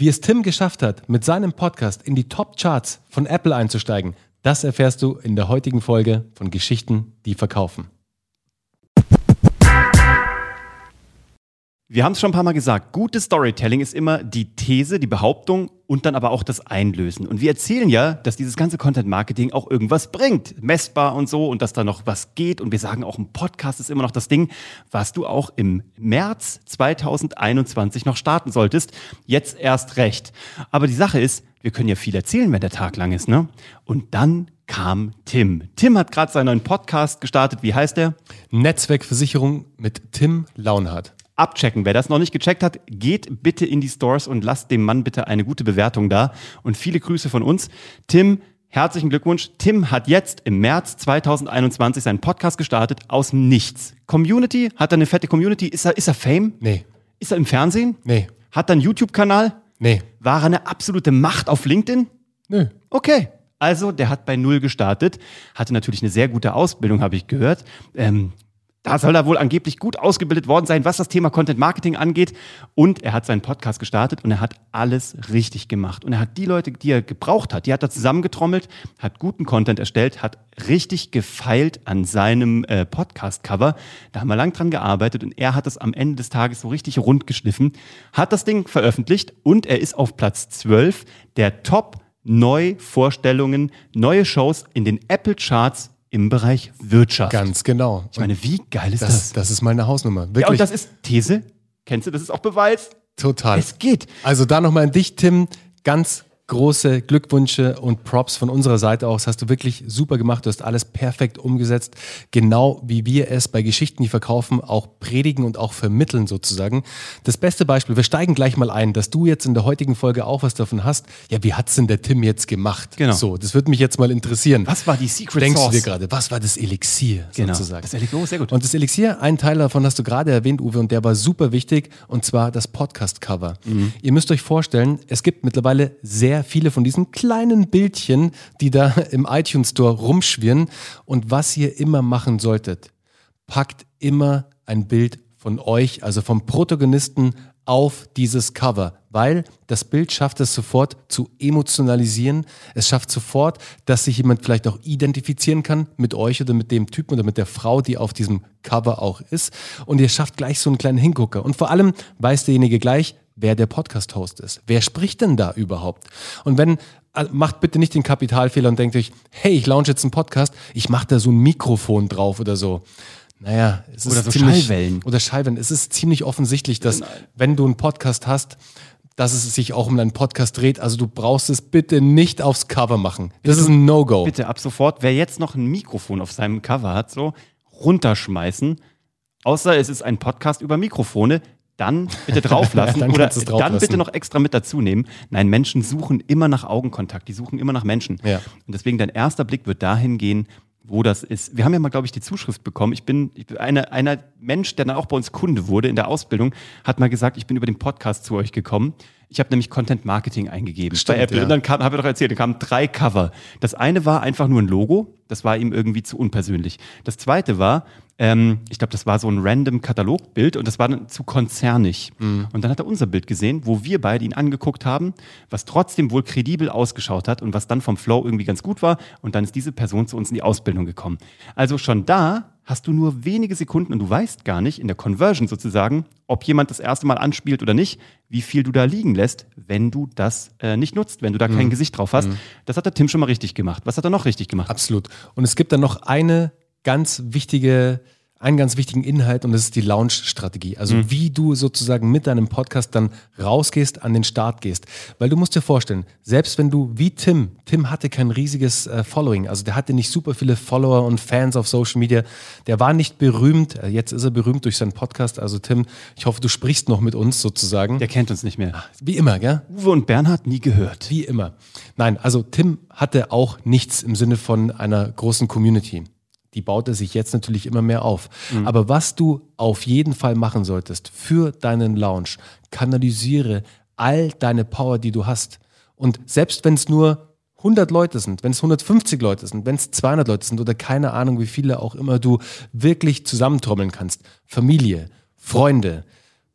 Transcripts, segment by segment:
Wie es Tim geschafft hat, mit seinem Podcast in die Top-Charts von Apple einzusteigen, das erfährst du in der heutigen Folge von Geschichten, die verkaufen. Wir haben es schon ein paar Mal gesagt, gutes Storytelling ist immer die These, die Behauptung und dann aber auch das Einlösen. Und wir erzählen ja, dass dieses ganze Content Marketing auch irgendwas bringt, messbar und so und dass da noch was geht. Und wir sagen auch, ein Podcast ist immer noch das Ding, was du auch im März 2021 noch starten solltest. Jetzt erst recht. Aber die Sache ist, wir können ja viel erzählen, wenn der Tag lang ist, ne? Und dann kam Tim. Tim hat gerade seinen neuen Podcast gestartet. Wie heißt der? Netzwerkversicherung mit Tim Launhardt abchecken. Wer das noch nicht gecheckt hat, geht bitte in die Stores und lasst dem Mann bitte eine gute Bewertung da. Und viele Grüße von uns. Tim, herzlichen Glückwunsch. Tim hat jetzt im März 2021 seinen Podcast gestartet aus Nichts. Community, hat er eine fette Community? Ist er, ist er Fame? Nee. Ist er im Fernsehen? Nee. Hat er einen YouTube-Kanal? Nee. War er eine absolute Macht auf LinkedIn? Nö. Okay. Also, der hat bei Null gestartet, hatte natürlich eine sehr gute Ausbildung, habe ich gehört. Ähm, da soll er wohl angeblich gut ausgebildet worden sein, was das Thema Content Marketing angeht. Und er hat seinen Podcast gestartet und er hat alles richtig gemacht. Und er hat die Leute, die er gebraucht hat, die hat er zusammengetrommelt, hat guten Content erstellt, hat richtig gefeilt an seinem äh, Podcast-Cover. Da haben wir lang dran gearbeitet und er hat es am Ende des Tages so richtig rund geschliffen, hat das Ding veröffentlicht und er ist auf Platz 12 der Top Neuvorstellungen, neue Shows in den Apple Charts im Bereich Wirtschaft. Ganz genau. Ich meine, wie geil ist das? Das, das ist meine Hausnummer. Wirklich. Ja, und das ist These. Kennst du, das ist auch Beweis. Total. Es geht. Also da nochmal an dich, Tim. Ganz große Glückwünsche und Props von unserer Seite aus. Das hast du wirklich super gemacht. Du hast alles perfekt umgesetzt. Genau wie wir es bei Geschichten, die verkaufen, auch predigen und auch vermitteln sozusagen. Das beste Beispiel, wir steigen gleich mal ein, dass du jetzt in der heutigen Folge auch was davon hast. Ja, wie hat's denn der Tim jetzt gemacht? Genau. So, das würde mich jetzt mal interessieren. Was war die Secret Denkst Sauce? du dir gerade, was war das Elixier Genau. sozusagen? Das Elixier, oh, sehr gut. Und das Elixier, ein Teil davon hast du gerade erwähnt, Uwe, und der war super wichtig, und zwar das Podcast-Cover. Mhm. Ihr müsst euch vorstellen, es gibt mittlerweile sehr viele von diesen kleinen Bildchen, die da im iTunes Store rumschwirren. Und was ihr immer machen solltet, packt immer ein Bild von euch, also vom Protagonisten auf dieses Cover, weil das Bild schafft es sofort zu emotionalisieren. Es schafft sofort, dass sich jemand vielleicht auch identifizieren kann mit euch oder mit dem Typen oder mit der Frau, die auf diesem Cover auch ist. Und ihr schafft gleich so einen kleinen Hingucker. Und vor allem weiß derjenige gleich, wer der Podcast-Host ist. Wer spricht denn da überhaupt? Und wenn, äh, macht bitte nicht den Kapitalfehler und denkt euch, hey, ich launche jetzt einen Podcast, ich mache da so ein Mikrofon drauf oder so. Naja, es Oder ist so ziemlich, Schallwellen. Oder Schallwellen. Es ist ziemlich offensichtlich, dass wenn du einen Podcast hast, dass es sich auch um einen Podcast dreht. Also du brauchst es bitte nicht aufs Cover machen. Das ist ein No-Go. Bitte ab sofort, wer jetzt noch ein Mikrofon auf seinem Cover hat, so runterschmeißen. Außer es ist ein Podcast über Mikrofone, dann bitte drauflassen Dann oder es dann bitte noch extra mit dazu nehmen. Nein, Menschen suchen immer nach Augenkontakt, die suchen immer nach Menschen. Ja. Und deswegen dein erster Blick wird dahin gehen, wo das ist. Wir haben ja mal, glaube ich, die Zuschrift bekommen. Ich bin, ich bin eine, einer Mensch, der dann auch bei uns Kunde wurde in der Ausbildung, hat mal gesagt, ich bin über den Podcast zu euch gekommen. Ich habe nämlich Content Marketing eingegeben Stimmt, bei Apple. ja. Und dann kam, habe ich doch erzählt, da kamen drei Cover. Das eine war einfach nur ein Logo, das war ihm irgendwie zu unpersönlich. Das zweite war, ähm, ich glaube, das war so ein random Katalogbild und das war dann zu konzernig. Mhm. Und dann hat er unser Bild gesehen, wo wir beide ihn angeguckt haben, was trotzdem wohl kredibel ausgeschaut hat und was dann vom Flow irgendwie ganz gut war. Und dann ist diese Person zu uns in die Ausbildung gekommen. Also schon da hast du nur wenige Sekunden und du weißt gar nicht in der Conversion sozusagen, ob jemand das erste Mal anspielt oder nicht, wie viel du da liegen lässt, wenn du das äh, nicht nutzt, wenn du da Mhm. kein Gesicht drauf hast. Das hat der Tim schon mal richtig gemacht. Was hat er noch richtig gemacht? Absolut. Und es gibt dann noch eine ganz wichtige, einen ganz wichtigen Inhalt und das ist die Launch-Strategie. Also Mhm. wie du sozusagen mit deinem Podcast dann rausgehst, an den Start gehst. Weil du musst dir vorstellen, selbst wenn du wie Tim, Tim hatte kein riesiges äh, Following, also der hatte nicht super viele Follower und Fans auf Social Media, der war nicht berühmt, äh, jetzt ist er berühmt durch seinen Podcast. Also Tim, ich hoffe, du sprichst noch mit uns sozusagen. Der kennt uns nicht mehr. wie immer, gell? Uwe und Bernhard nie gehört. Wie immer. Nein, also Tim hatte auch nichts im Sinne von einer großen Community. Die baut er sich jetzt natürlich immer mehr auf. Aber was du auf jeden Fall machen solltest für deinen Launch, kanalisiere all deine Power, die du hast. Und selbst wenn es nur 100 Leute sind, wenn es 150 Leute sind, wenn es 200 Leute sind oder keine Ahnung, wie viele auch immer du wirklich zusammentrommeln kannst, Familie, Freunde,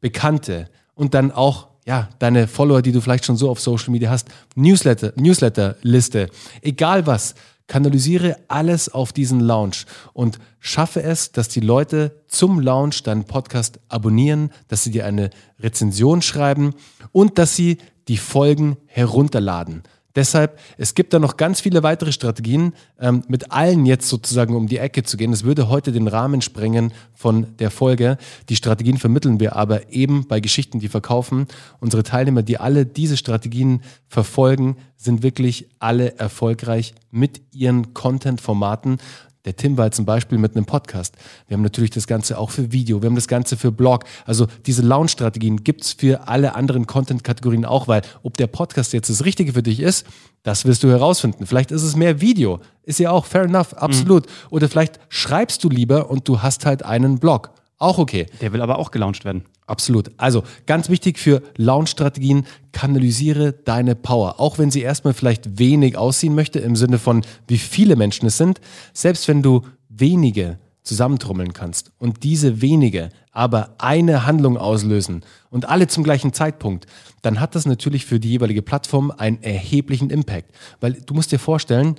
Bekannte und dann auch ja, deine Follower, die du vielleicht schon so auf Social Media hast, Newsletter, Newsletter-Liste, egal was, kanalisiere alles auf diesen Launch und schaffe es, dass die Leute zum Launch deinen Podcast abonnieren, dass sie dir eine Rezension schreiben und dass sie die Folgen herunterladen. Deshalb, es gibt da noch ganz viele weitere Strategien, ähm, mit allen jetzt sozusagen um die Ecke zu gehen. Es würde heute den Rahmen sprengen von der Folge. Die Strategien vermitteln wir aber eben bei Geschichten, die verkaufen. Unsere Teilnehmer, die alle diese Strategien verfolgen, sind wirklich alle erfolgreich mit ihren Content-Formaten. Der Tim war zum Beispiel mit einem Podcast. Wir haben natürlich das Ganze auch für Video, wir haben das Ganze für Blog. Also diese Launch-Strategien gibt's für alle anderen Content-Kategorien auch, weil ob der Podcast jetzt das Richtige für dich ist, das wirst du herausfinden. Vielleicht ist es mehr Video, ist ja auch fair enough, absolut. Mhm. Oder vielleicht schreibst du lieber und du hast halt einen Blog. Auch okay. Der will aber auch gelauncht werden. Absolut. Also ganz wichtig für Launch-Strategien, kanalisiere deine Power. Auch wenn sie erstmal vielleicht wenig aussehen möchte, im Sinne von wie viele Menschen es sind, selbst wenn du wenige zusammentrommeln kannst und diese wenige aber eine Handlung auslösen und alle zum gleichen Zeitpunkt, dann hat das natürlich für die jeweilige Plattform einen erheblichen Impact. Weil du musst dir vorstellen,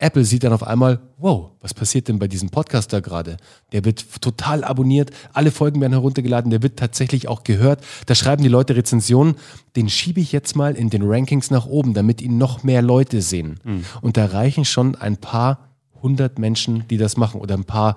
Apple sieht dann auf einmal, wow, was passiert denn bei diesem Podcast da gerade? Der wird total abonniert, alle Folgen werden heruntergeladen, der wird tatsächlich auch gehört. Da schreiben die Leute Rezensionen, den schiebe ich jetzt mal in den Rankings nach oben, damit ihn noch mehr Leute sehen. Mhm. Und da reichen schon ein paar hundert Menschen, die das machen oder ein paar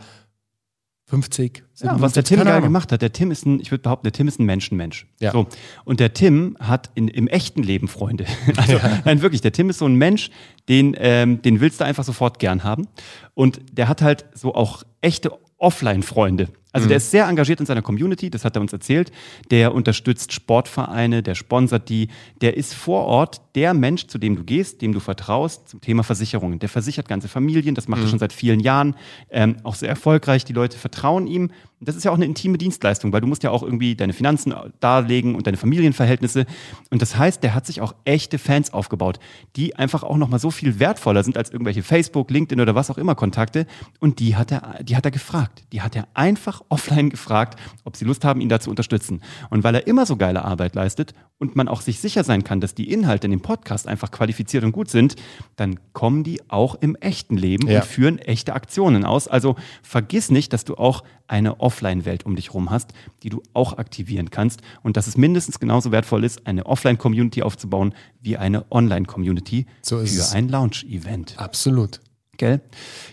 50. Ja, was der Tim geil gemacht hat. Der Tim ist ein, ich würde behaupten, der Tim ist ein Menschenmensch. Ja. So. Und der Tim hat in, im echten Leben Freunde. Also, ja. nein, wirklich, der Tim ist so ein Mensch, den, ähm, den willst du einfach sofort gern haben. Und der hat halt so auch echte Offline-Freunde. Also mhm. der ist sehr engagiert in seiner Community, das hat er uns erzählt. Der unterstützt Sportvereine, der sponsert die. Der ist vor Ort der Mensch, zu dem du gehst, dem du vertraust zum Thema Versicherungen. Der versichert ganze Familien, das macht mhm. er schon seit vielen Jahren. Ähm, auch sehr erfolgreich, die Leute vertrauen ihm. Das ist ja auch eine intime Dienstleistung, weil du musst ja auch irgendwie deine Finanzen darlegen und deine Familienverhältnisse. Und das heißt, der hat sich auch echte Fans aufgebaut, die einfach auch nochmal so viel wertvoller sind als irgendwelche Facebook, LinkedIn oder was auch immer Kontakte. Und die hat er, die hat er gefragt. Die hat er einfach offline gefragt, ob sie Lust haben, ihn da zu unterstützen. Und weil er immer so geile Arbeit leistet und man auch sich sicher sein kann, dass die Inhalte in dem Podcast einfach qualifiziert und gut sind, dann kommen die auch im echten Leben ja. und führen echte Aktionen aus. Also vergiss nicht, dass du auch eine Offline-Welt um dich herum hast, die du auch aktivieren kannst und dass es mindestens genauso wertvoll ist, eine Offline-Community aufzubauen wie eine Online-Community so für ein Launch-Event. Absolut. Gell?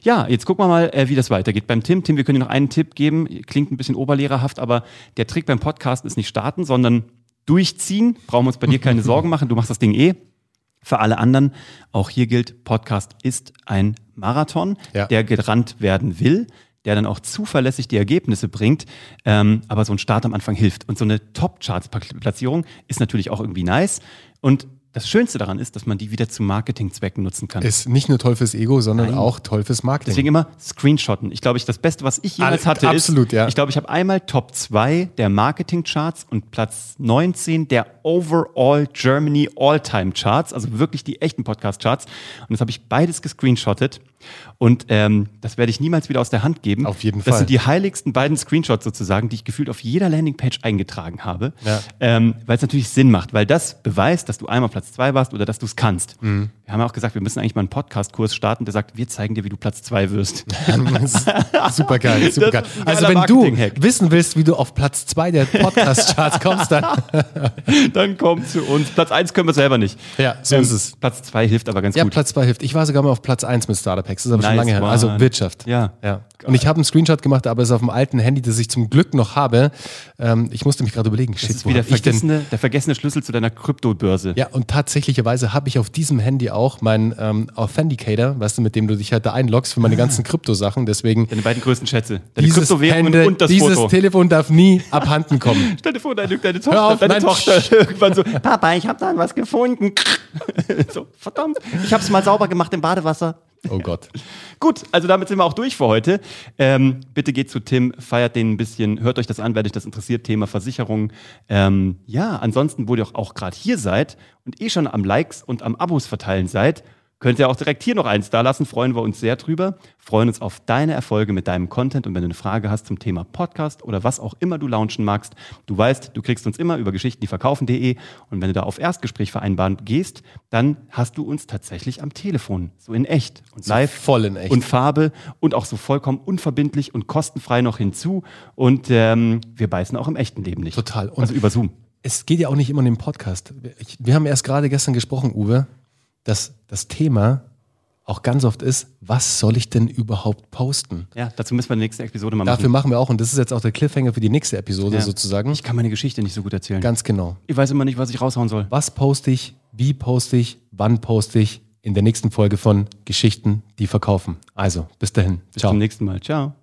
Ja, jetzt gucken wir mal, äh, wie das weitergeht. Beim Tim, Tim, wir können dir noch einen Tipp geben. Klingt ein bisschen oberlehrerhaft, aber der Trick beim Podcast ist nicht starten, sondern durchziehen. Brauchen wir uns bei dir keine Sorgen machen. Du machst das Ding eh. Für alle anderen, auch hier gilt, Podcast ist ein Marathon, ja. der gerannt werden will der dann auch zuverlässig die Ergebnisse bringt. Ähm, aber so ein Start am Anfang hilft. Und so eine Top-Charts-Platzierung ist natürlich auch irgendwie nice. Und das Schönste daran ist, dass man die wieder zu Marketingzwecken nutzen kann. Ist nicht nur toll fürs Ego, sondern Nein. auch toll fürs Marketing. Deswegen immer Screenshotten. Ich glaube, ich das Beste, was ich jemals hatte, Absolut, ist, ja. ich glaube, ich habe einmal Top 2 der Marketing-Charts und Platz 19 der Overall Germany All-Time Charts, also wirklich die echten Podcast-Charts. Und das habe ich beides gescreenshottet. Und ähm, das werde ich niemals wieder aus der Hand geben. Auf jeden Fall. Das sind die heiligsten beiden Screenshots sozusagen, die ich gefühlt auf jeder Landingpage eingetragen habe. Ja. Ähm, weil es natürlich Sinn macht, weil das beweist, dass du einmal Platz zwei warst oder dass du es kannst. Mhm. Wir haben ja auch gesagt, wir müssen eigentlich mal einen Podcast-Kurs starten, der sagt, wir zeigen dir, wie du Platz zwei wirst. super geil, super geil. Also wenn du wissen willst, wie du auf Platz zwei der Podcast-Charts kommst, dann... dann komm zu uns. Platz eins können wir selber nicht. Ja, so ähm, ist es. Platz zwei hilft aber ganz ja, gut. Ja, Platz zwei hilft. Ich war sogar mal auf Platz eins mit Startup Das ist aber nice, schon lange her. Also Wirtschaft. Ja. ja. Und ich habe einen Screenshot gemacht, aber es ist auf dem alten Handy, das ich zum Glück noch habe. Ähm, ich musste mich gerade überlegen, das shit, ist wie der vergessene, der vergessene Schlüssel zu deiner Kryptobörse. Ja, und tatsächlicherweise habe ich auf diesem Handy auch meinen ähm, Authenticator, weißt du, mit dem du dich halt da einloggst für meine ah. ganzen Kryptosachen. Deswegen. Deine beiden größten Schätze. Deine Kryptowährungen und das dieses Foto. Telefon darf nie abhanden kommen. Stell dir vor, deine, deine Tochter, auf, deine Tochter irgendwann so, Papa, ich habe da was gefunden. so, verdammt. Ich habe es mal sauber gemacht im Badewasser. Oh Gott. Gut, also damit sind wir auch durch für heute. Ähm, bitte geht zu Tim, feiert den ein bisschen, hört euch das an, wenn euch das interessiert, Thema Versicherung. Ähm, ja, ansonsten, wo ihr auch, auch gerade hier seid und eh schon am Likes und am Abos verteilen seid, Könnt ihr auch direkt hier noch eins da lassen, freuen wir uns sehr drüber. Freuen uns auf deine Erfolge mit deinem Content und wenn du eine Frage hast zum Thema Podcast oder was auch immer du launchen magst, du weißt, du kriegst uns immer über Geschichten, die verkaufen.de und wenn du da auf Erstgespräch vereinbaren gehst, dann hast du uns tatsächlich am Telefon, so in echt und live voll in echt. und Farbe und auch so vollkommen unverbindlich und kostenfrei noch hinzu und ähm, wir beißen auch im echten Leben nicht. Total. Und also über Zoom. es geht ja auch nicht immer um den Podcast. Wir haben erst gerade gestern gesprochen, Uwe, dass das Thema auch ganz oft ist, was soll ich denn überhaupt posten? Ja, dazu müssen wir die nächste Episode mal Dafür machen. machen wir auch, und das ist jetzt auch der Cliffhanger für die nächste Episode Ja. sozusagen. Ich kann meine Geschichte nicht so gut erzählen. Ganz genau. Ich weiß immer nicht, was ich raushauen soll. Was poste ich, wie poste ich, wann poste ich in der nächsten Folge von Geschichten, die verkaufen. Also, bis dahin. Bis Ciao. zum nächsten Mal. Ciao.